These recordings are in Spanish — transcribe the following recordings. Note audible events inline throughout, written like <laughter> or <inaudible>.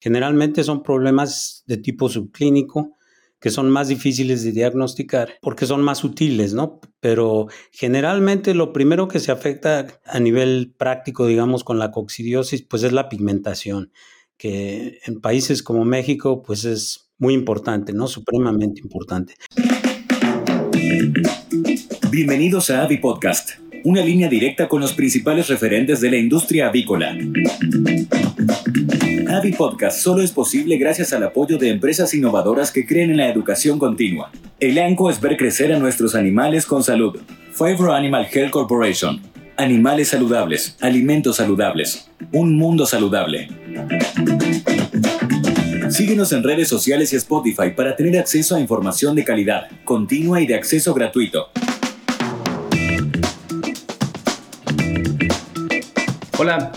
Generalmente son problemas de tipo subclínico que son más difíciles de diagnosticar porque son más sutiles, ¿no? Pero generalmente lo primero que se afecta a nivel práctico, digamos, con la coccidiosis, pues es la pigmentación, que en países como México, pues es muy importante, ¿no? Supremamente importante. Bienvenidos a Avi Podcast, una línea directa con los principales referentes de la industria avícola. Avi Podcast solo es posible gracias al apoyo de empresas innovadoras que creen en la educación continua. El ANCO es ver crecer a nuestros animales con salud. Favor Animal Health Corporation. Animales saludables, alimentos saludables, un mundo saludable. Síguenos en redes sociales y Spotify para tener acceso a información de calidad, continua y de acceso gratuito. Hola,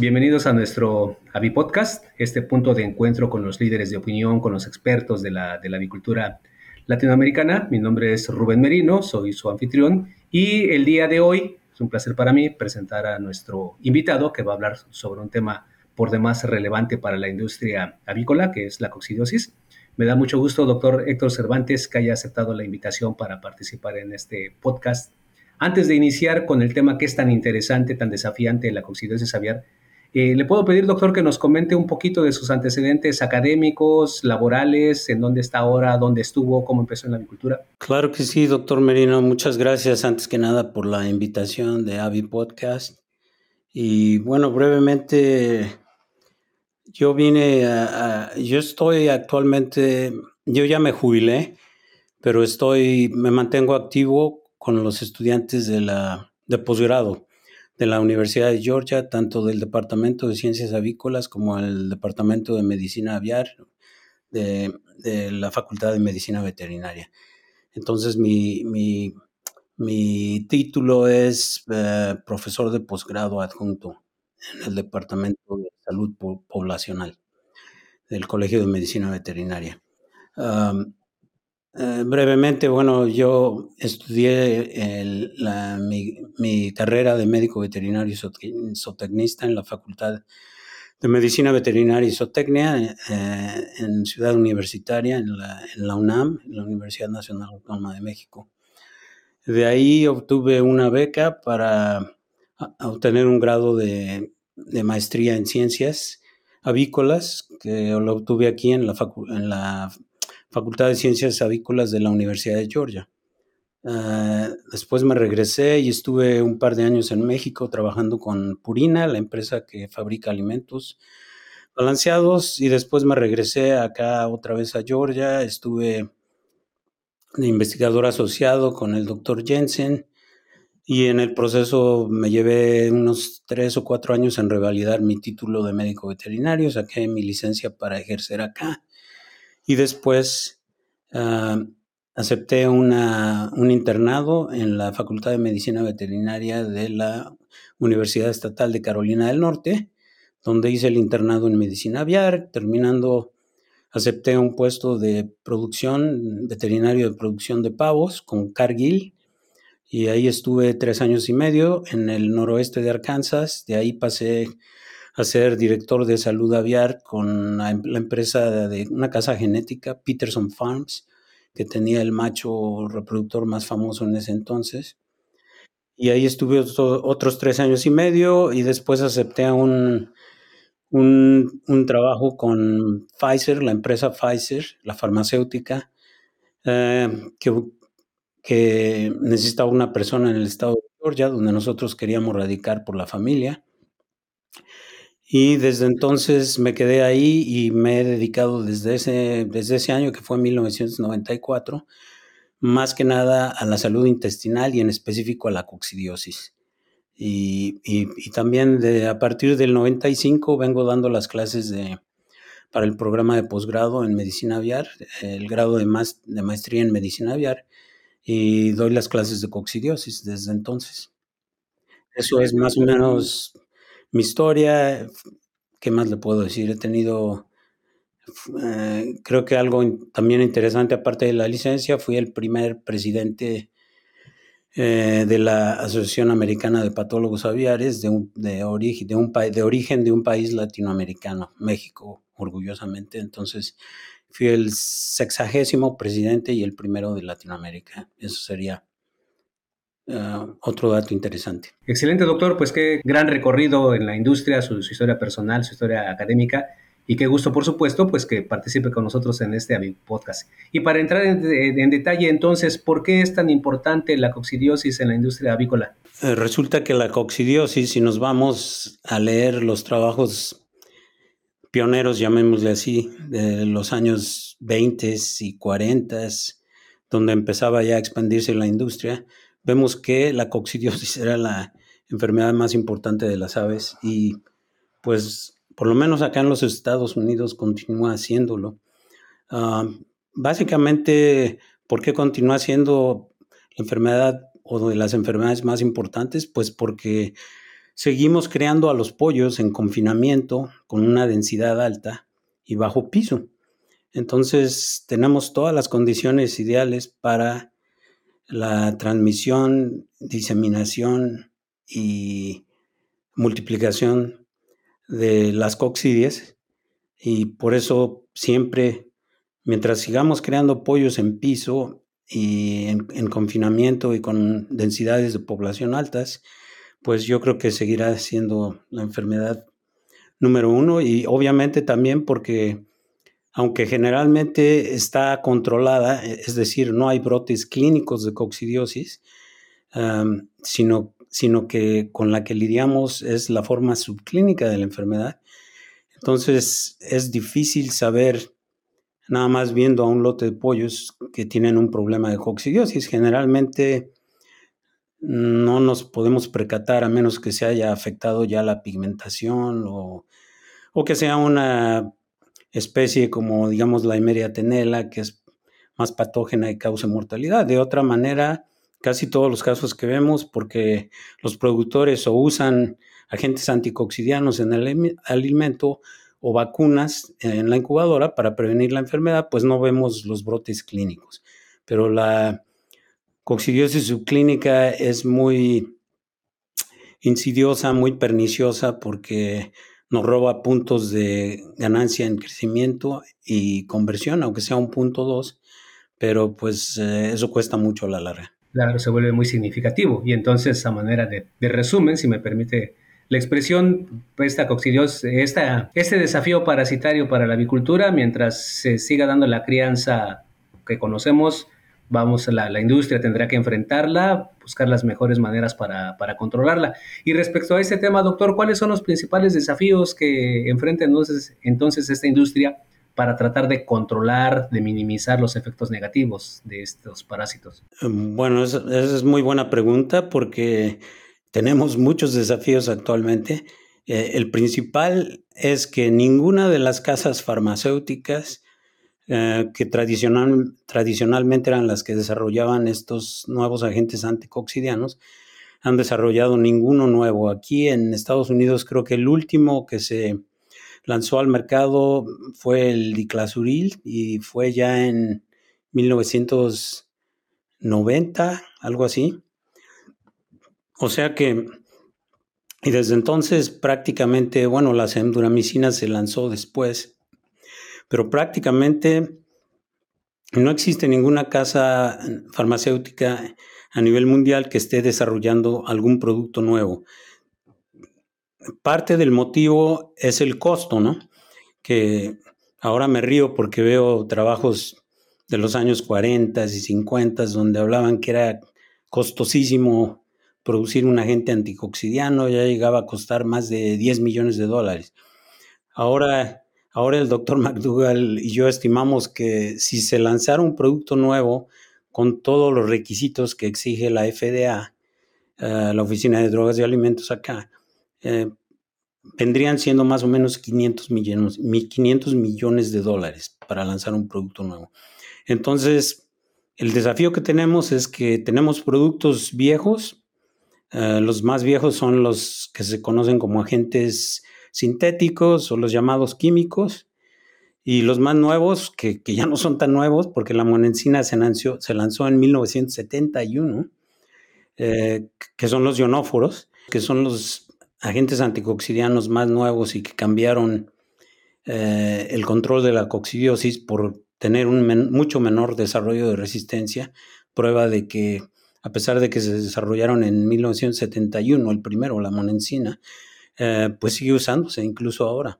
Bienvenidos a nuestro Avi Podcast, este punto de encuentro con los líderes de opinión, con los expertos de la, de la avicultura latinoamericana. Mi nombre es Rubén Merino, soy su anfitrión y el día de hoy es un placer para mí presentar a nuestro invitado que va a hablar sobre un tema por demás relevante para la industria avícola, que es la coccidiosis. Me da mucho gusto, doctor Héctor Cervantes, que haya aceptado la invitación para participar en este podcast. Antes de iniciar con el tema que es tan interesante, tan desafiante, la coccidiosis aviar, eh, Le puedo pedir, doctor, que nos comente un poquito de sus antecedentes académicos, laborales, en dónde está ahora, dónde estuvo, cómo empezó en la agricultura. Claro que sí, doctor Merino. Muchas gracias antes que nada por la invitación de Avi Podcast. Y bueno, brevemente, yo vine a, yo estoy actualmente, yo ya me jubilé, pero estoy, me mantengo activo con los estudiantes de la de posgrado de la Universidad de Georgia, tanto del Departamento de Ciencias Avícolas como el Departamento de Medicina Aviar de, la Facultad de Medicina Veterinaria. Entonces, mi, mi, título es eh, profesor de posgrado adjunto en el Departamento de Salud Poblacional del Colegio de Medicina Veterinaria. Eh, brevemente, bueno, yo estudié mi, carrera de médico veterinario y zootecnista en la Facultad de Medicina Veterinaria y Zootecnia eh, en Ciudad Universitaria, en la, UNAM, en la Universidad Nacional Autónoma de México. De ahí obtuve una beca para obtener un grado de, maestría en ciencias avícolas, que lo obtuve aquí en la, en la Facultad de Ciencias Avícolas de la Universidad de Georgia. Ah, después me regresé y estuve un par de años en México trabajando con Purina, la empresa que fabrica alimentos balanceados, y después me regresé acá otra vez a Georgia. Estuve de investigador asociado con el doctor Jensen y en el proceso me llevé unos tres o cuatro años en revalidar mi título de médico veterinario, saqué mi licencia para ejercer acá y después ah, acepté un internado en la Facultad de Medicina Veterinaria de la Universidad Estatal de Carolina del Norte, donde hice el internado en medicina aviar, terminando acepté un puesto de producción, veterinario de producción de pavos con Cargill, y ahí estuve tres años y medio en el noroeste de Arkansas, de ahí pasé a ser director de salud aviar con la, em, empresa de una casa genética, Peterson Farms, que tenía el macho reproductor más famoso en ese entonces. Y ahí estuve otros tres años y medio y después acepté un, un, trabajo con Pfizer, la empresa Pfizer, la farmacéutica, eh, que, que necesitaba una persona en el estado de Georgia, donde nosotros queríamos radicar por la familia. Y desde entonces me quedé ahí y me he dedicado desde ese, desde ese año, que fue 1994, más que nada a la salud intestinal y en específico a la coccidiosis. Y, y, también de, a partir del 95 vengo dando las clases de, para el programa de posgrado en medicina aviar, el grado de, de maestría en medicina aviar, y doy las clases de coccidiosis desde entonces. Eso es más o menos mi historia, ¿qué más le puedo decir? He tenido, eh, creo que algo también interesante aparte de la licencia, fui el primer presidente eh, de la Asociación Americana de Patólogos Aviares de, de, origen, de, un, de origen de un país latinoamericano, México, orgullosamente. Entonces, fui el sexagésimo presidente y el primero de Latinoamérica. Eso sería uh, otro dato interesante. Excelente, doctor. Pues qué gran recorrido en la industria, su, su historia personal, su historia académica. Y qué gusto, por supuesto, pues que participe con nosotros en este podcast. Y para entrar en, en, detalle, entonces, ¿por qué es tan importante la coccidiosis en la industria avícola? Eh, resulta que la coccidiosis, si nos vamos a leer los trabajos pioneros, llamémosle así, de los años 20 y 40, donde empezaba ya a expandirse la industria, vemos que la coccidiosis era la enfermedad más importante de las aves y pues por lo menos acá en los Estados Unidos continúa haciéndolo. Uh, básicamente, ¿por qué continúa siendo la enfermedad o de las enfermedades más importantes? Pues porque seguimos creando a los pollos en confinamiento con una densidad alta y bajo piso. Entonces tenemos todas las condiciones ideales para la transmisión, diseminación y multiplicación de las coccidias y por eso siempre, mientras sigamos creando pollos en piso y en, confinamiento y con densidades de población altas, pues yo creo que seguirá siendo la enfermedad número uno y obviamente también porque aunque generalmente está controlada, es decir, no hay brotes clínicos de coccidiosis, sino sino que con la que lidiamos es la forma subclínica de la enfermedad. Entonces es difícil saber, nada más viendo a un lote de pollos que tienen un problema de coccidiosis. Generalmente no nos podemos percatar a menos que se haya afectado ya la pigmentación o, o que sea una especie como digamos la Emeria tenela, que es más patógena y causa mortalidad. De otra manera, casi todos los casos que vemos porque los productores o usan agentes anticoxidianos en el alimento o vacunas en la incubadora para prevenir la enfermedad, pues no vemos los brotes clínicos. Pero la coccidiosis subclínica es muy insidiosa, muy perniciosa porque nos roba puntos de ganancia en crecimiento y conversión, aunque sea un punto dos, pero pues eh, eso cuesta mucho a la larga claro, se vuelve muy significativo. Y entonces, a manera de, resumen, si me permite la expresión, esta coccidiosis, esta, este desafío parasitario para la avicultura, mientras se siga dando la crianza que conocemos, vamos, la, la industria tendrá que enfrentarla, buscar las mejores maneras para, para, controlarla. Y respecto a este tema, doctor, ¿cuáles son los principales desafíos que enfrenta entonces, entonces esta industria para tratar de controlar, de minimizar los efectos negativos de estos parásitos? Bueno, esa, es muy buena pregunta porque tenemos muchos desafíos actualmente. Eh, el principal es que ninguna de las casas farmacéuticas eh, que tradicional, tradicionalmente eran las que desarrollaban estos nuevos agentes anticoxidianos, han desarrollado ninguno nuevo. Aquí en Estados Unidos creo que el último que se lanzó al mercado fue el diclasuril y fue ya en 1990, algo así. O sea que, y desde entonces prácticamente, bueno, la semduramicina se lanzó después, pero prácticamente no existe ninguna casa farmacéutica a nivel mundial que esté desarrollando algún producto nuevo parte del motivo es el costo, ¿no? Que ahora me río porque veo trabajos de los años 40 y 50 donde hablaban que era costosísimo producir un agente anticoxidiano, ya llegaba a costar más de 10 millones de dólares. Ahora, ahora el doctor <laughs> McDougall y yo estimamos que si se lanzara un producto nuevo con todos los requisitos que exige la FDA, eh, la Oficina de Drogas y Alimentos acá, eh, vendrían siendo más o menos 500 millones, 500 millones de dólares para lanzar un producto nuevo. Entonces, el desafío que tenemos es que tenemos productos viejos. Eh, los más viejos son los que se conocen como agentes sintéticos o los llamados químicos. Y los más nuevos, que, que ya no son tan nuevos, porque la monencina se lanzó, se lanzó en 1971, eh, que son los ionóforos, que son los agentes anticoxidianos más nuevos y que cambiaron eh, el control de la coccidiosis por tener un mucho menor desarrollo de resistencia, prueba de que a pesar de que se desarrollaron en 1971, el primero, la monensina, eh, pues sigue usándose incluso ahora.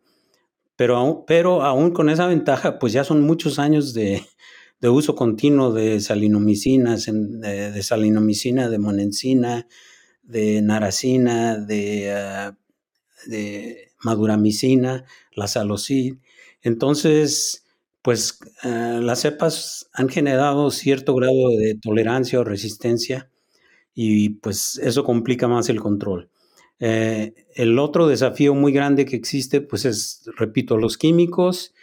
Pero, pero aún con esa ventaja, pues ya son muchos años de, uso continuo de salinomicinas, de, salinomicina, de monensina, de naracina, de, uh, de maduramicina, la salocid. Entonces, pues uh, las cepas han generado cierto grado de tolerancia o resistencia y pues eso complica más el control. Eh, el otro desafío muy grande que existe, pues es, repito, los químicos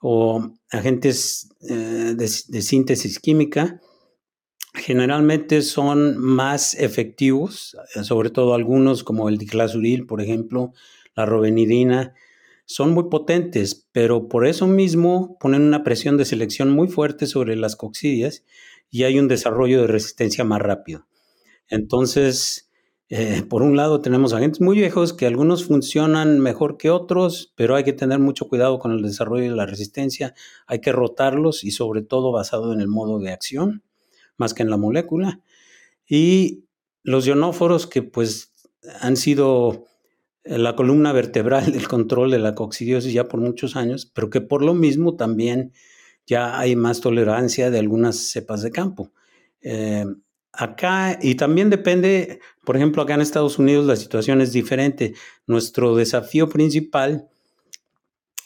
o agentes eh, de, síntesis química, generalmente son más efectivos, eh, sobre todo algunos como el diclasuril, por ejemplo, la robenidina, son muy potentes, pero por eso mismo ponen una presión de selección muy fuerte sobre las coccidias y hay un desarrollo de resistencia más rápido. Entonces, eh, por un lado tenemos agentes muy viejos que algunos funcionan mejor que otros, pero hay que tener mucho cuidado con el desarrollo de la resistencia, hay que rotarlos y sobre todo basado en el modo de acción, más que en la molécula. Y los ionóforos que pues han sido eh, la columna vertebral del control de la coccidiosis ya por muchos años, pero que por lo mismo también ya hay más tolerancia de algunas cepas de campo. Eh, Acá, y también depende, por ejemplo, acá en Estados Unidos la situación es diferente. Nuestro desafío principal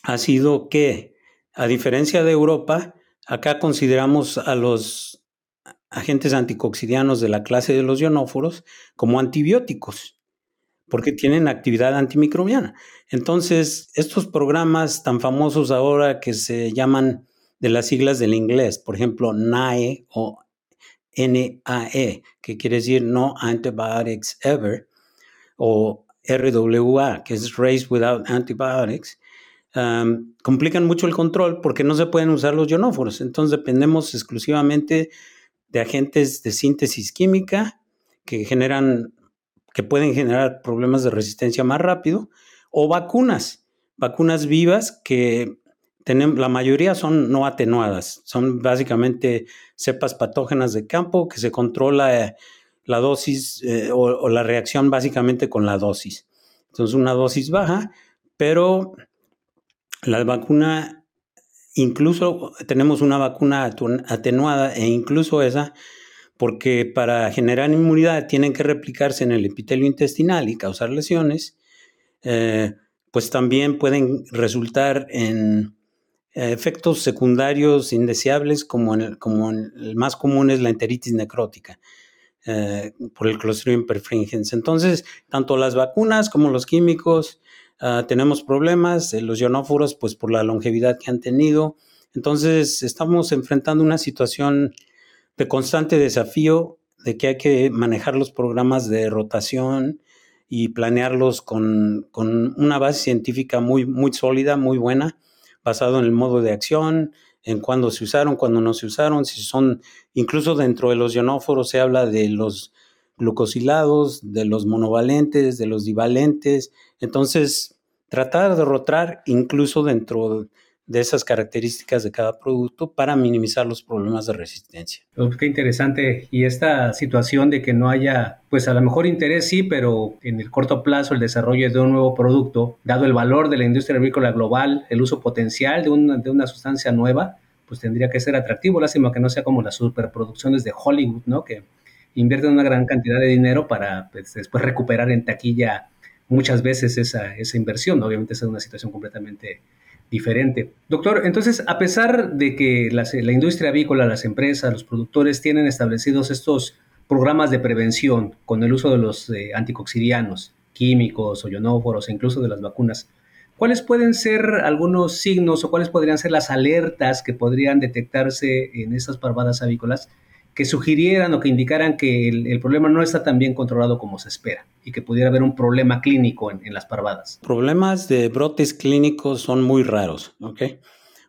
ha sido que, a diferencia de Europa, acá consideramos a los agentes anticoxidianos de la clase de los ionóforos como antibióticos, porque tienen actividad antimicrobiana. Entonces, estos programas tan famosos ahora que se llaman de las siglas del inglés, por ejemplo, NAE o NAE, que quiere decir No Antibiotics Ever, o RWA, que es Race Without Antibiotics, complican mucho el control porque no se pueden usar los ionóforos. Entonces dependemos exclusivamente de agentes de síntesis química que generan, que pueden generar problemas de resistencia más rápido, o vacunas, vacunas vivas que la mayoría son no atenuadas, son básicamente cepas patógenas de campo que se controla eh, la dosis eh, o, la reacción básicamente con la dosis. Entonces una dosis baja, pero la vacuna, incluso tenemos una vacuna atenuada e incluso esa, porque para generar inmunidad tienen que replicarse en el epitelio intestinal y causar lesiones, eh, pues también pueden resultar en efectos secundarios indeseables, como, el, como el más común es la enteritis necrótica eh, por el Clostridium perfringens. Entonces, tanto las vacunas como los químicos ah, tenemos problemas, los ionóforos, pues por la longevidad que han tenido. Entonces, estamos enfrentando una situación de constante desafío de que hay que manejar los programas de rotación y planearlos con, con una base científica muy, muy sólida, muy buena basado en el modo de acción, en cuándo se usaron, cuándo no se usaron, si son, incluso dentro de los ionóforos se habla de los glucosilados, de los monovalentes, de los divalentes. Entonces, tratar de derrotar incluso dentro de esas características de cada producto para minimizar los problemas de resistencia. qué interesante. Y esta situación de que no haya, pues a lo mejor interés sí, pero en el corto plazo el desarrollo de un nuevo producto, dado el valor de la industria agrícola global, el uso potencial de una, de una sustancia nueva, pues tendría que ser atractivo. Lástima que no sea como las superproducciones de Hollywood, ¿no? Que invierten una gran cantidad de dinero para pues, después recuperar en taquilla muchas veces esa, esa inversión. Obviamente es una situación completamente diferente. Doctor, entonces, a pesar de que la industria avícola, las empresas, los productores tienen establecidos estos programas de prevención con el uso de los eh, anticoxidianos, químicos o ionóforos e incluso de las vacunas, ¿cuáles pueden ser algunos signos o cuáles podrían ser las alertas que podrían detectarse en estas parvadas avícolas que sugirieran o que indicaran que el, problema no está tan bien controlado como se espera y que pudiera haber un problema clínico en, las parvadas. Problemas de brotes clínicos son muy raros, ¿ok?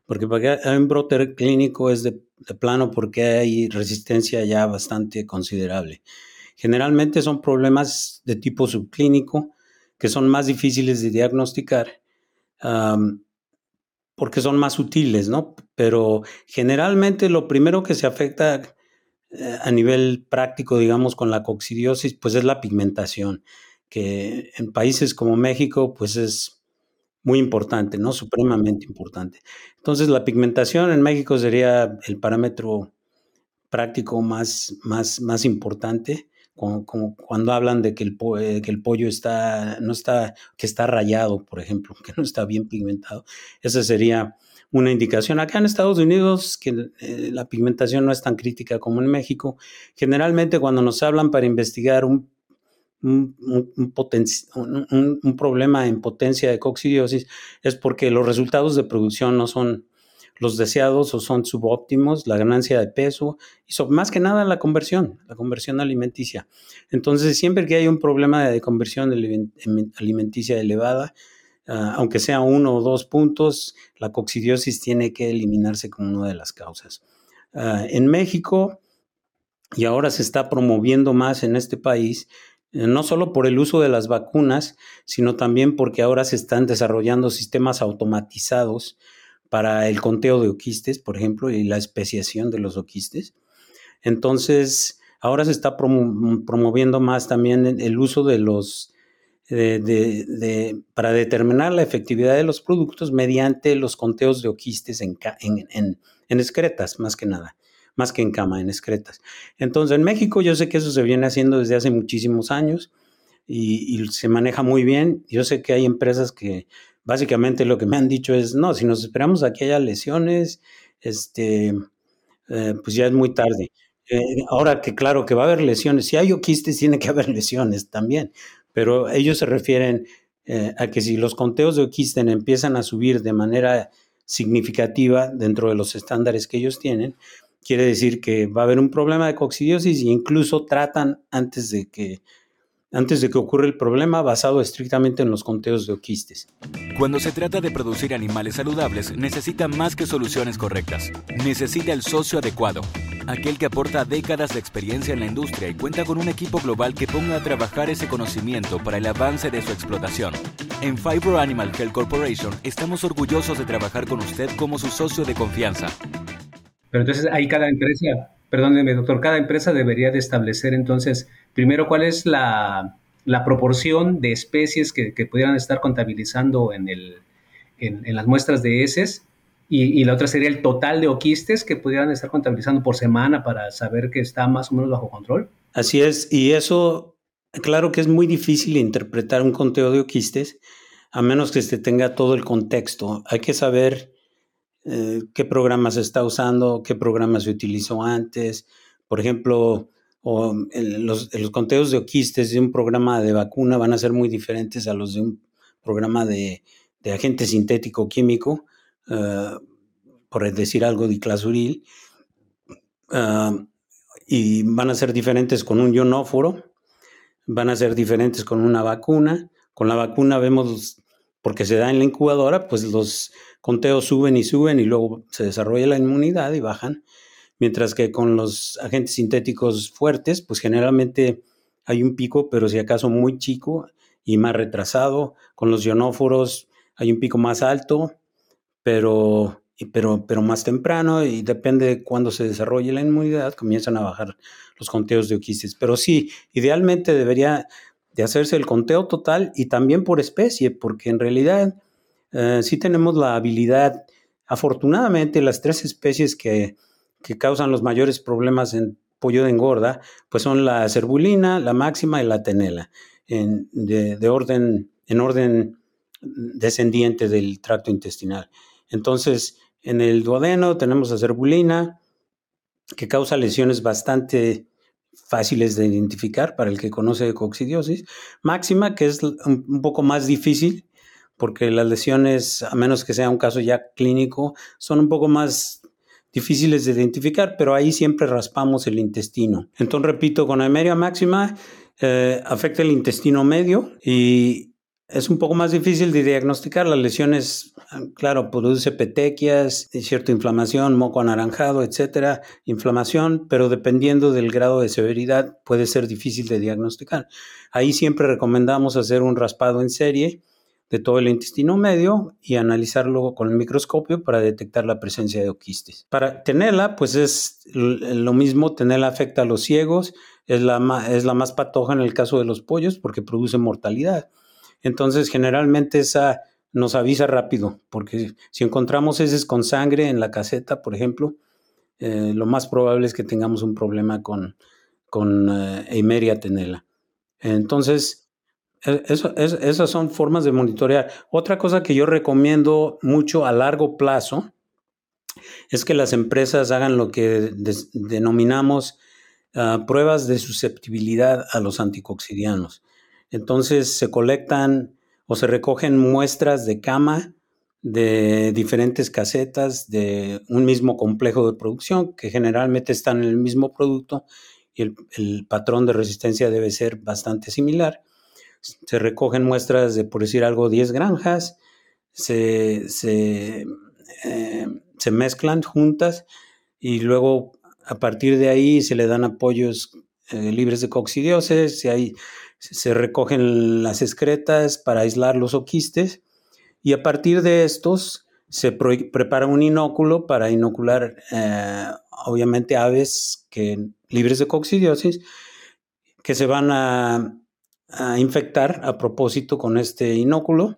Porque para que un brote clínico es de, plano porque hay resistencia ya bastante considerable. Generalmente son problemas de tipo subclínico que son más difíciles de diagnosticar porque son más sutiles, ¿no? Pero generalmente lo primero que se afecta a nivel práctico, digamos, con la coccidiosis, pues es la pigmentación, que en países como México, pues es muy importante, ¿no? Supremamente importante. Entonces, la pigmentación en México sería el parámetro práctico más, más, más importante, como, cuando hablan de que el, eh, que el pollo está, no está, que está rayado, por ejemplo, <laughs> que no está bien pigmentado. Esa sería una indicación. Acá en Estados Unidos, que eh, la pigmentación no es tan crítica como en México, generalmente cuando nos hablan para investigar un, un, un, problema en potencia de coccidiosis es porque los resultados de producción no son los deseados o son subóptimos, la ganancia de peso y más que nada la conversión, la conversión alimenticia. Entonces, siempre que hay un problema de conversión alimenticia elevada, ah, aunque sea uno o dos puntos, la coccidiosis tiene que eliminarse como una de las causas. Ah, en México, y ahora se está promoviendo más en este país, eh, no solo por el uso de las vacunas, sino también porque ahora se están desarrollando sistemas automatizados para el conteo de oquistes, por ejemplo, y la especiación de los oquistes. Entonces, ahora se está promoviendo más también el uso de los, para determinar la efectividad de los productos mediante los conteos de oquistes en, en, excretas, más que nada, más que en cama, en excretas. Entonces, en México yo sé que eso se viene haciendo desde hace muchísimos años y, y se maneja muy bien. Yo sé que hay empresas que básicamente lo que me han dicho es, no, si nos esperamos a que haya lesiones, este, eh, pues ya es muy tarde. Eh, ahora que claro que va a haber lesiones, si hay oquistes tiene que haber <laughs> lesiones también, pero ellos se refieren eh, a que si los conteos de oquisten empiezan a subir de manera significativa dentro de los estándares que ellos tienen, quiere decir que va a haber un problema de coccidiosis e incluso tratan antes de que antes de que ocurra el problema basado estrictamente en los conteos de oquistes. Cuando se trata de producir animales saludables, necesita más que soluciones correctas. Necesita el socio adecuado, aquel que aporta décadas de experiencia en la industria y cuenta con un equipo global que ponga a trabajar ese conocimiento para el avance de su explotación. En Fibro Animal Health Corporation estamos orgullosos de trabajar con usted como su socio de confianza. Pero entonces ahí cada empresa perdóneme doctor, cada empresa debería de establecer entonces, primero, cuál es la, proporción de especies que, pudieran estar contabilizando en, las muestras de heces y, la otra sería el total de oquistes que pudieran estar contabilizando por semana para saber que está más o menos bajo control. Así es, y eso, claro que es muy difícil interpretar un conteo de oquistes a menos que se tenga todo el contexto. Hay que saber eh, qué programa se está usando, qué programa se utilizó antes. Por ejemplo, los, conteos de oquistes de un programa de vacuna van a ser muy diferentes a los de un programa de, agente sintético químico, eh, por decir algo, diclasuril, uh, y van a ser diferentes con un ionóforo, van a ser diferentes con una vacuna. Con la vacuna vemos, porque se da en la incubadora, pues los conteos suben y suben y luego se desarrolla la inmunidad y bajan. Mientras que con los agentes sintéticos fuertes, pues generalmente hay un pico, pero si acaso muy chico y más retrasado. Con los ionóforos hay un pico más alto, pero, pero, pero más temprano y depende de cuándo se desarrolle la inmunidad, comienzan a bajar los conteos de oquistes. Pero sí, idealmente debería de hacerse el conteo total y también por especie, porque en realidad eh, sí tenemos la habilidad, afortunadamente las tres especies que, causan los mayores problemas en pollo de engorda, pues son la cerbulina, la máxima y la tenela, en, de, orden, en orden descendiente del tracto intestinal. Entonces, en el duodeno tenemos la cerbulina, que causa lesiones bastante fáciles de identificar para el que conoce coccidiosis. Máxima, que es un poco más difícil, porque las lesiones, a menos que sea un caso ya clínico, son un poco más difíciles de identificar, pero ahí siempre raspamos el intestino. Entonces, repito, con Emeria máxima eh, afecta el intestino medio y es un poco más difícil de diagnosticar. Las lesiones, claro, produce petequias, cierta inflamación, moco anaranjado, etcétera, inflamación, pero dependiendo del grado de severidad puede ser difícil de diagnosticar. Ahí siempre recomendamos hacer un raspado en serie de todo el intestino medio y analizarlo con el microscopio para detectar la presencia de oquistes. Para tenerla, pues es lo mismo, tenerla afecta a los ciegos, es la, es la más patoja en el caso de los pollos porque produce mortalidad. Entonces, generalmente esa nos avisa rápido, porque si encontramos heces con sangre en la caseta, por ejemplo, eh, lo más probable es que tengamos un problema con, con eh, Eimeria tenela. Entonces, e, eso, esas son formas de monitorear. Otra cosa que yo recomiendo mucho a largo plazo es que las empresas hagan lo que denominamos ah, pruebas de susceptibilidad a los anticoxidianos. Entonces se colectan o se recogen muestras de cama de diferentes casetas de un mismo complejo de producción que generalmente están en el mismo producto y el, patrón de resistencia debe ser bastante similar. Se recogen muestras de, por decir algo, 10 granjas, se, eh, mezclan juntas y luego a partir de ahí se le dan apoyos eh, libres de coccidiosis, si hay se recogen las excretas para aislar los oquistes y a partir de estos se prepara un inóculo para inocular eh, obviamente aves que, libres de coccidiosis que se van a, infectar a propósito con este inóculo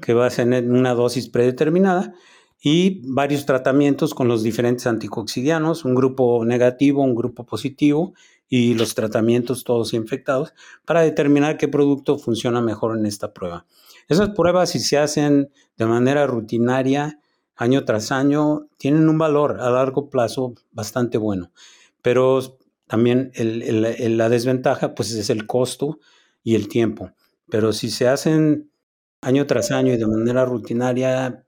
que va a tener una dosis predeterminada y varios tratamientos con los diferentes anticoxidianos, un grupo negativo, un grupo positivo y los tratamientos todos infectados para determinar qué producto funciona mejor en esta prueba. Esas pruebas, si se hacen de manera rutinaria, año tras año, tienen un valor a largo plazo bastante bueno. Pero también la desventaja pues, es el costo y el tiempo. Pero si se hacen año tras año y de manera rutinaria,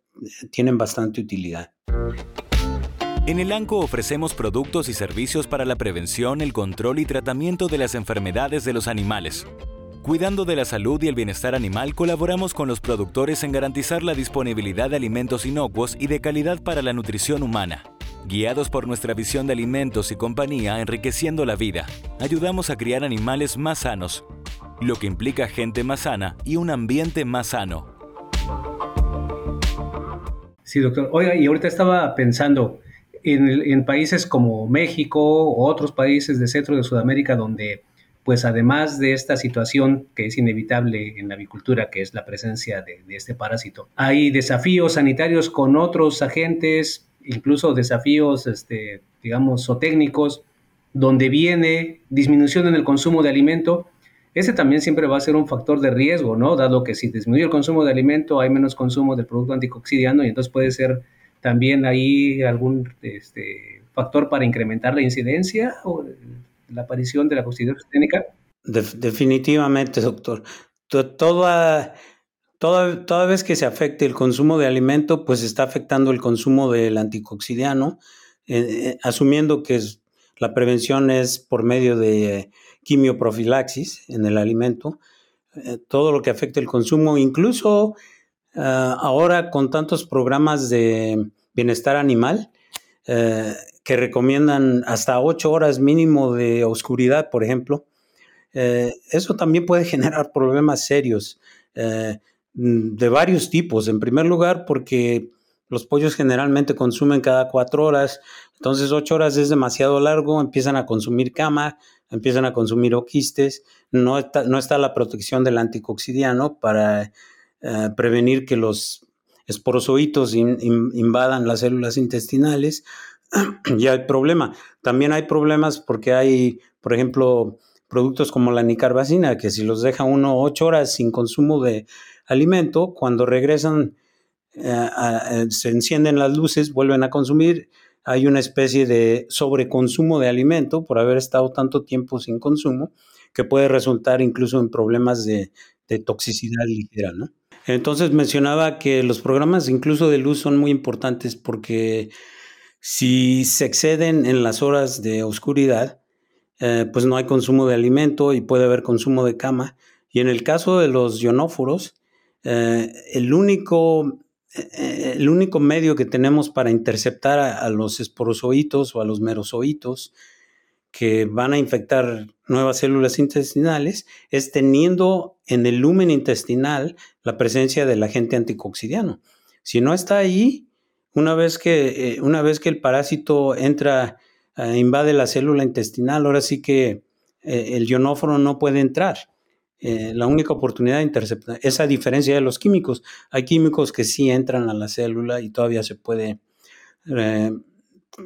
tienen bastante utilidad. En el ANCO ofrecemos productos y servicios para la prevención, el control y tratamiento de las enfermedades de los animales. Cuidando de la salud y el bienestar animal, colaboramos con los productores en garantizar la disponibilidad de alimentos inocuos y de calidad para la nutrición humana. Guiados por nuestra visión de alimentos y compañía enriqueciendo la vida, ayudamos a criar animales más sanos, lo que implica gente más sana y un ambiente más sano. Sí, doctor. Oiga, y ahorita estaba pensando, en, países como México o otros países de Centro de Sudamérica donde pues además de esta situación que es inevitable en la avicultura, que es la presencia de, este parásito, hay desafíos sanitarios con otros agentes, incluso desafíos, este, digamos, zootécnicos, donde viene disminución en el consumo de alimento. Ese también siempre va a ser un factor de riesgo, ¿no? Dado que si disminuye el consumo de alimento, hay menos consumo del producto anticoxidiano y entonces puede ser también hay algún este, factor para incrementar la incidencia o la aparición de la coccidiosis técnica? definitivamente, doctor. Toda, toda, toda vez que se afecte el consumo de alimento, pues está afectando el consumo del anticoxidiano, eh, eh, asumiendo que la prevención es por medio de quimioprofilaxis en el alimento. Eh, todo lo que afecte el consumo, incluso Ah, ahora con tantos programas de bienestar animal eh, que recomiendan hasta ocho horas mínimo de oscuridad, por ejemplo, eh, eso también puede <laughs> generar problemas serios eh, de varios tipos. En primer lugar, porque los pollos generalmente consumen cada cuatro horas, entonces ocho horas es demasiado largo, empiezan a consumir cama, empiezan a consumir oquistes, no está, no está la protección del anticoxidiano para eh, prevenir que los esporozoitos invadan las células intestinales, <clears throat> ya hay problema. También hay problemas porque hay, por ejemplo, productos como la nicarbacina, que si los deja uno ocho horas sin consumo de alimento, cuando regresan, eh, eh, se encienden las luces, vuelven a consumir, hay una especie de sobreconsumo de alimento por haber estado tanto tiempo sin consumo, que puede resultar incluso en problemas de, toxicidad ligera. Entonces mencionaba que los programas incluso de luz son muy importantes porque si se exceden en las horas de oscuridad, eh, pues no hay consumo de alimento y puede haber consumo de cama. Y en el caso de los ionóforos, eh, el, único, el único medio que tenemos para interceptar a, los esporozoitos o a los merozoitos que van a infectar nuevas células intestinales es teniendo en el lumen intestinal la presencia del agente anticoxidiano. Si no está ahí, una vez que, eh, una vez que el parásito entra, invade la célula intestinal, ahora sí que el ionóforo no puede entrar. Eh, la única oportunidad de interceptar, esa diferencia de los químicos. Hay químicos que sí entran a la célula y todavía se puede, eh,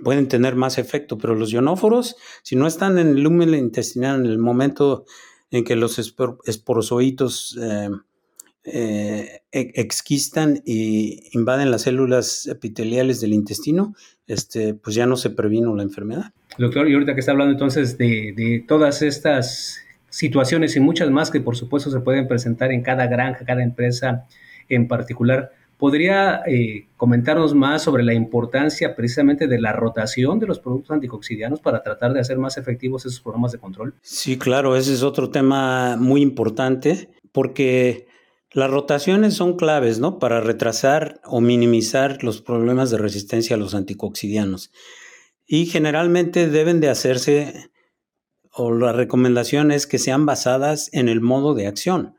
pueden tener más efecto, pero los ionóforos, si no están en el lumen intestinal en el momento en que los esporozoitos eh, eh exquistan y invaden las células epiteliales del intestino, este, pues ya no se previno la enfermedad. Doctor, y ahorita que está hablando entonces de, de todas estas situaciones y muchas más que por supuesto se pueden presentar en cada granja, cada empresa en particular. ¿Podría eh, comentarnos más sobre la importancia precisamente de la rotación de los productos anticoxidianos para tratar de hacer más efectivos esos programas de control? Sí, claro, ese es otro tema muy importante porque las rotaciones son claves, ¿no? Para retrasar o minimizar los problemas de resistencia a los anticoxidianos. Y generalmente deben de hacerse o la recomendación es que sean basadas en el modo de acción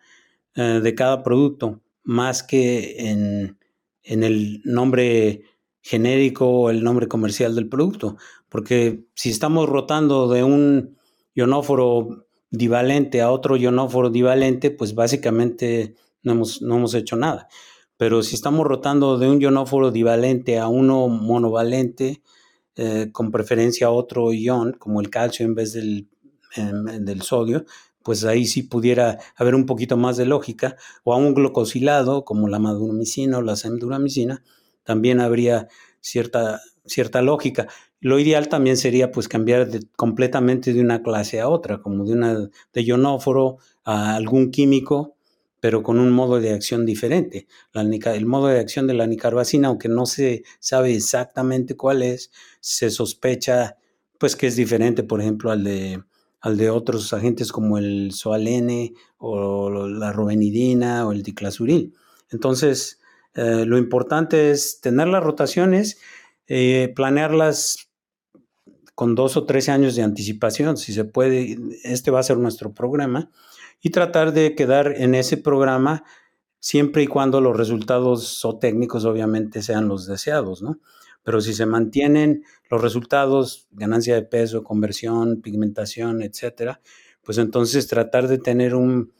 eh, de cada producto, más que en, el nombre genérico o el nombre comercial del producto. Porque si estamos rotando de un ionóforo divalente a otro ionóforo divalente, pues básicamente no hemos, no hemos hecho nada. Pero si estamos rotando de un ionóforo divalente a uno monovalente, eh, con preferencia a otro ion, como el calcio en vez del del sodio, pues ahí sí pudiera haber un poquito más de lógica, o a un glucosilado como la maduromicina o la semduramicina, también habría cierta, cierta lógica. Lo ideal también sería pues cambiar completamente de una clase a otra, como de una de ionóforo a algún químico, pero con un modo de acción diferente. el modo de acción de la nicarbacina, aunque no se sabe exactamente cuál es, se sospecha pues que es diferente, por ejemplo, al de al de otros agentes como el soalene o la robenidina o el diclasuril. Entonces, eh, lo importante es tener las rotaciones, eh, planearlas con dos o tres años de anticipación, si se puede, este va a ser nuestro programa, y tratar de quedar en ese programa siempre y cuando los resultados o técnicos obviamente sean los deseados, ¿no? Pero si se mantienen los resultados, ganancia de peso, conversión, pigmentación, etcétera, pues entonces tratar de tener un,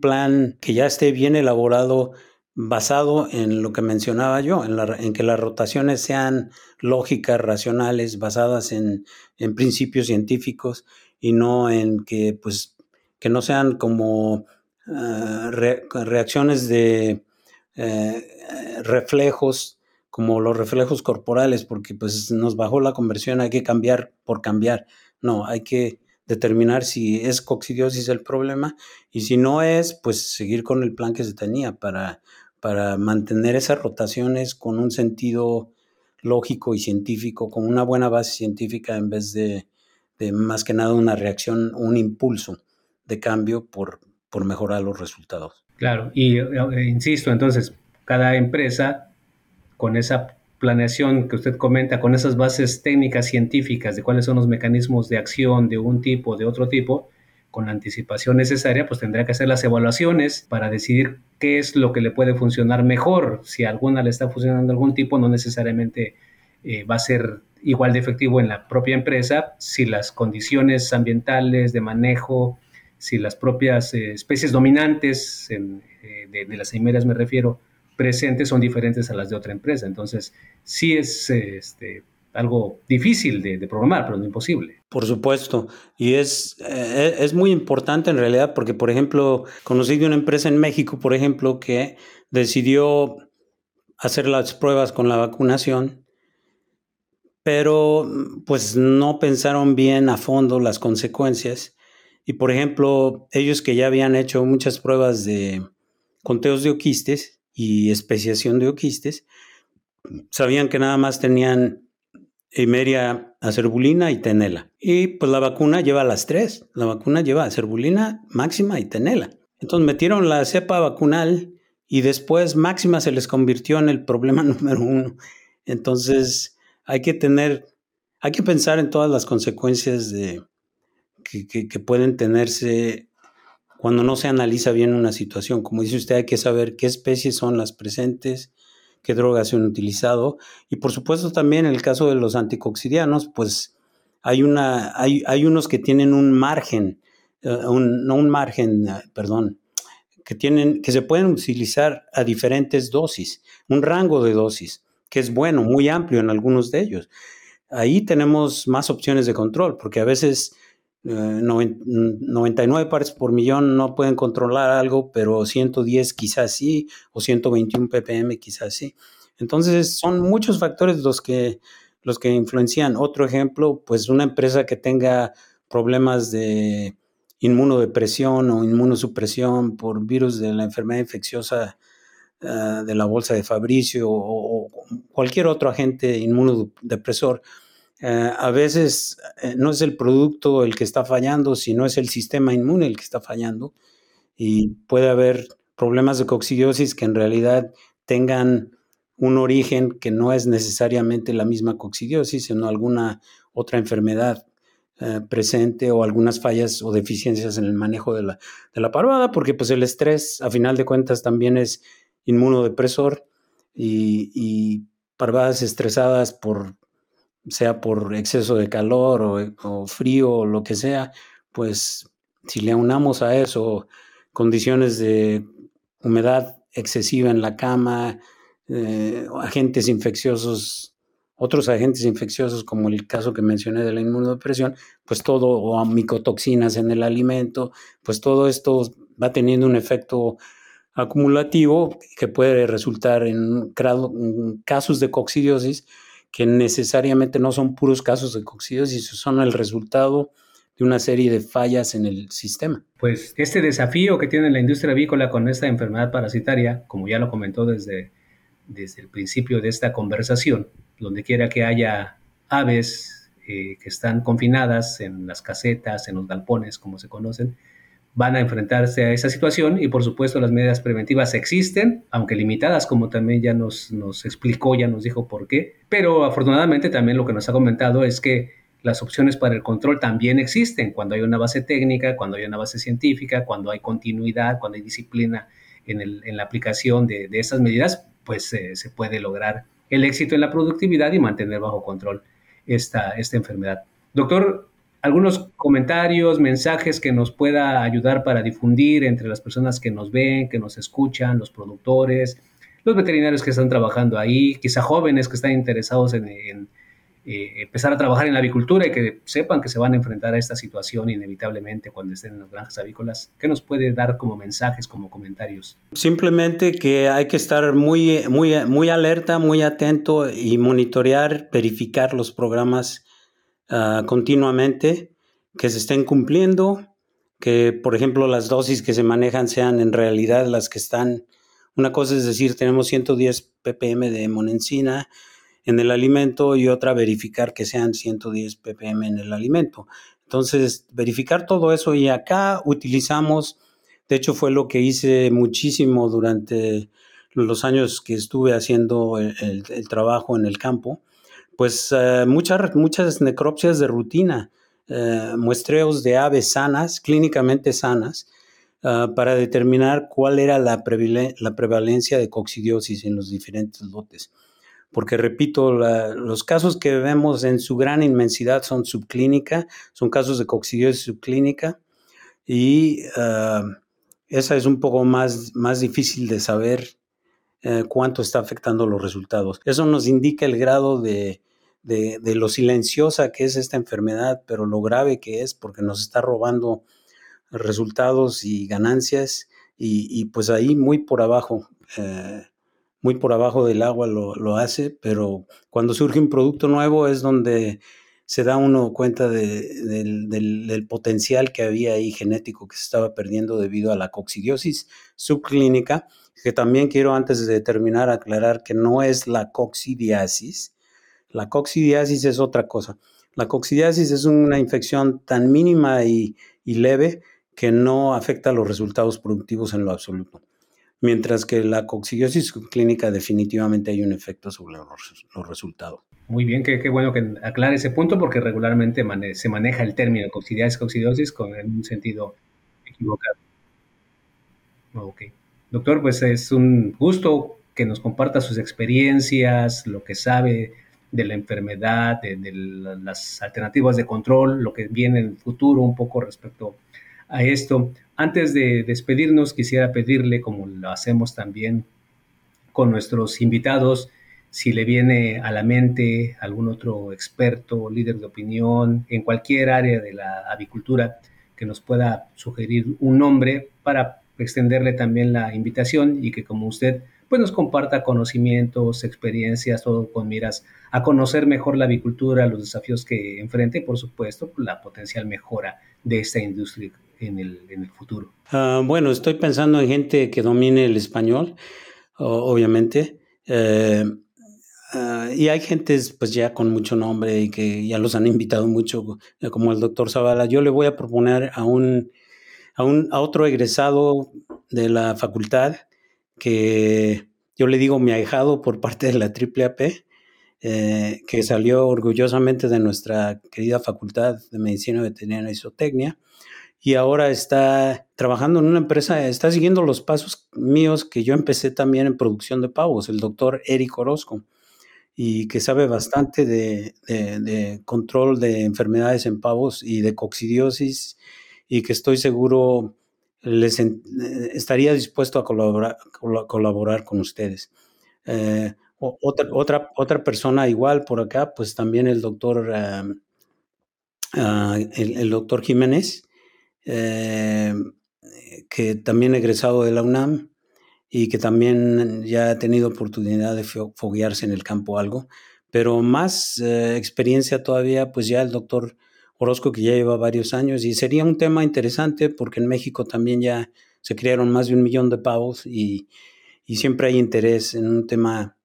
plan que ya esté bien elaborado basado en lo que mencionaba yo, en, que las rotaciones sean lógicas, racionales, basadas en, principios científicos y no en que, pues, que no sean como ah, reacciones de eh, reflejos como los reflejos corporales, porque pues nos bajó la conversión, hay que cambiar por cambiar. No, hay que determinar si es coccidiosis el problema y si no es, pues seguir con el plan que se tenía para, para mantener esas rotaciones con un sentido lógico y científico, con una buena base científica en vez de, más que nada una reacción, un impulso de cambio por, por mejorar los resultados. Claro, y eh, insisto, entonces, cada empresa con esa planeación que usted comenta, con esas bases técnicas científicas de cuáles son los mecanismos de acción de un tipo, de otro tipo, con la anticipación necesaria, pues tendrá que hacer las evaluaciones para decidir qué es lo que le puede funcionar mejor. Si alguna le está funcionando algún tipo, no necesariamente eh, va a ser igual de efectivo en la propia empresa si las condiciones ambientales de manejo, si las propias eh, especies dominantes, eh, de, las eimeras me refiero, presentes son diferentes a las de otra empresa. Entonces, sí es este, algo difícil de, programar, pero no imposible. Por supuesto. Y es, eh, es muy importante en realidad porque, por ejemplo, conocí de una empresa en México, por ejemplo, que decidió hacer las pruebas con la vacunación, pero pues no pensaron bien a fondo las consecuencias. Y, por ejemplo, ellos que ya habían hecho muchas pruebas de conteos de oquistes, y especiación de oquistes, sabían que nada más tenían Emeria, acerbulina y tenela. Y pues la vacuna lleva las tres. La vacuna lleva acerbulina máxima y tenela. Entonces metieron la cepa vacunal y después máxima se les convirtió en el problema <laughs> número uno. Entonces hay que tener, hay que pensar en todas las consecuencias de, que, pueden tenerse cuando no se analiza bien una situación. Como dice usted, hay que saber qué especies son las presentes, qué drogas se han utilizado y por supuesto también en el caso de los anticoxidianos, pues hay, una, hay, hay unos que tienen un margen, eh, no un margen, eh, perdón, que, tienen, que se pueden utilizar a diferentes dosis, un rango de dosis, que es bueno, muy amplio en algunos de ellos. Ahí tenemos más opciones de control, porque a veces 99 partes por millón no pueden controlar algo, pero 110 quizás sí, o 121 ppm quizás sí. Entonces son muchos factores los que, los que influencian. Otro ejemplo, pues una empresa que tenga problemas de inmunodepresión o inmunosupresión por virus de la enfermedad infecciosa ah, de la bolsa de Fabricio o, cualquier otro agente inmunodepresor, eh, a veces eh, no es el producto el que está fallando, sino es el sistema inmune el que está fallando. Y puede haber problemas de coccidiosis que en realidad tengan un origen que no es necesariamente la misma coccidiosis, sino alguna otra enfermedad eh, presente o algunas fallas o deficiencias en el manejo de la, parvada, porque pues el estrés a final de cuentas también es inmunodepresor y, y parvadas estresadas por sea por exceso de calor o, frío o lo que sea, pues si le unamos a eso condiciones de humedad excesiva en la cama, eh, agentes infecciosos, otros agentes infecciosos como el caso que mencioné de la inmunodepresión, pues todo, o micotoxinas en el alimento, pues todo esto va teniendo un efecto acumulativo que puede resultar en casos de coccidiosis que necesariamente no son puros casos de coccidiosis, son el resultado de una serie de fallas en el sistema. Pues este desafío que tiene la industria avícola con esta enfermedad parasitaria, como ya lo comentó desde, desde el principio de esta conversación, donde quiera que haya aves eh, que están confinadas en las casetas, en los galpones, como se conocen, van a enfrentarse a esa situación y por supuesto las medidas preventivas existen, aunque limitadas, como también ya nos, explicó, ya nos dijo por qué, pero afortunadamente también lo que nos ha comentado es que las opciones para el control también existen cuando hay una base técnica, cuando hay una base científica, cuando hay continuidad, cuando hay disciplina en, la aplicación de, de esas medidas, pues eh, se puede lograr el éxito en la productividad y mantener bajo control esta, esta enfermedad. Doctor, algunos comentarios, mensajes que nos pueda ayudar para difundir entre las personas que nos ven, que nos escuchan, los productores, los veterinarios que están trabajando ahí, quizá jóvenes que están interesados en, eh, empezar a trabajar en la avicultura y que sepan que se van a enfrentar a esta situación inevitablemente cuando estén en las granjas avícolas. ¿Qué nos puede dar como mensajes, como comentarios? Simplemente que hay que estar muy, muy, muy alerta, muy atento y monitorear, verificar los programas Ah, continuamente, que se estén cumpliendo, que por ejemplo las dosis que se manejan sean en realidad las que están. Una cosa es decir, tenemos 110 ppm de monencina en el alimento y otra verificar que sean 110 ppm en el alimento. Entonces, verificar todo eso y acá utilizamos, de hecho fue lo que hice muchísimo durante los años que estuve haciendo el trabajo en el campo, pues eh, muchas, muchas necropsias de rutina, eh, muestreos de aves sanas, clínicamente sanas, ah, para determinar cuál era la, prevalencia de coccidiosis en los diferentes lotes. Porque, repito, los casos que vemos en su gran inmensidad son subclínica, son casos de coccidiosis subclínica, y ah, esa es un poco más, más difícil de saber eh, cuánto está afectando los resultados. Eso nos indica el grado de, de, lo silenciosa que es esta enfermedad, pero lo grave que es porque nos está robando resultados y ganancias y, pues ahí muy por abajo, eh, muy por abajo del agua lo, hace, pero cuando surge un producto nuevo es donde se da uno cuenta del, del, potencial que había ahí genético que se estaba perdiendo debido a la coccidiosis subclínica, que también quiero antes de terminar aclarar que no es la coccidiasis, la coccidiasis es otra cosa. La coccidiasis es una infección tan mínima y, leve que no afecta los resultados productivos en lo absoluto. mientras que la coccidiosis clínica definitivamente hay un efecto sobre los, resultados. Muy bien, qué, bueno que aclare ese punto porque regularmente se maneja el término coccidiosis, coccidiosis con un sentido equivocado. Ok. Doctor, pues es un gusto que nos comparta sus experiencias, lo que sabe de la enfermedad, de, las alternativas de control, lo que viene en el futuro un poco respecto a esto. Antes de despedirnos, quisiera pedirle, como lo hacemos también con nuestros invitados, si le viene a la mente algún otro experto, líder de opinión en cualquier área de la avicultura que nos pueda sugerir un nombre para extenderle también la invitación y que como usted pues nos comparta conocimientos, experiencias, todo con miras a conocer mejor la avicultura, los desafíos que enfrenta y por supuesto la potencial mejora de esta industria en el, en el futuro? Ah, bueno, estoy pensando en gente que domine el español, obviamente. Eh, ah, y hay gente pues ya con mucho nombre y que ya los han invitado mucho, como el doctor Zavala. Yo le voy a proponer a un, a un a otro egresado de la facultad que yo le digo mi ahijado por parte de la AAAP, eh, que salió orgullosamente de nuestra querida Facultad de Medicina Veterinaria y Zootecnia y ahora está trabajando en una empresa, está siguiendo los pasos míos que yo empecé también en producción de pavos, el doctor Eric Orozco, y que sabe bastante de, control de enfermedades en pavos y de coccidiosis, y que estoy seguro les estaría dispuesto a colaborar, colaborar con ustedes. Eh, otra, otra, otra persona igual por acá, pues también el doctor, ah, el doctor Jiménez, eh, que también egresado de la UNAM y que también ya ha tenido oportunidad de foguearse en el campo algo, pero más eh, experiencia todavía, pues ya el doctor Orozco que ya lleva varios años y sería un tema interesante porque en México también ya se crearon más de un millón de pavos y, y siempre hay interés en un tema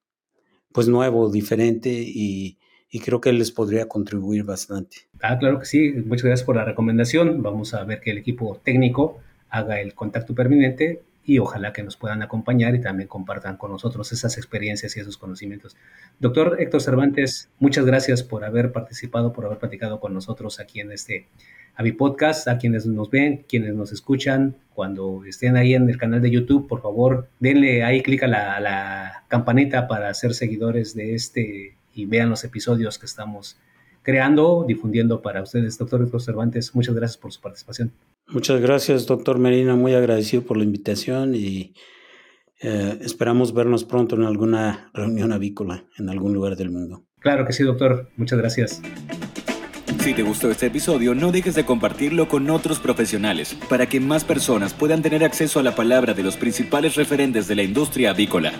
pues nuevo, diferente y, y creo que les podría contribuir bastante. Ah, claro que sí. Muchas gracias por la recomendación. Vamos a ver que el equipo técnico haga el contacto permanente y ojalá que nos puedan acompañar y también compartan con nosotros esas experiencias y esos conocimientos. Doctor Héctor Cervantes, muchas gracias por haber participado, por haber platicado con nosotros aquí en este Avi Podcast, a quienes nos ven, quienes nos escuchan, cuando estén ahí en el canal de YouTube, por favor, denle ahí, clic a la, a la campanita para ser seguidores de este y vean los episodios que estamos creando, difundiendo para ustedes. Doctor Héctor Cervantes, muchas gracias por su participación. Muchas gracias, doctor Merina, muy agradecido por la invitación y eh, esperamos vernos pronto en alguna reunión avícola en algún lugar del mundo. Claro que sí, doctor. Muchas gracias. Si te gustó este episodio, no dejes de compartirlo con otros profesionales para que más personas puedan tener acceso a la palabra de los principales referentes de la industria avícola.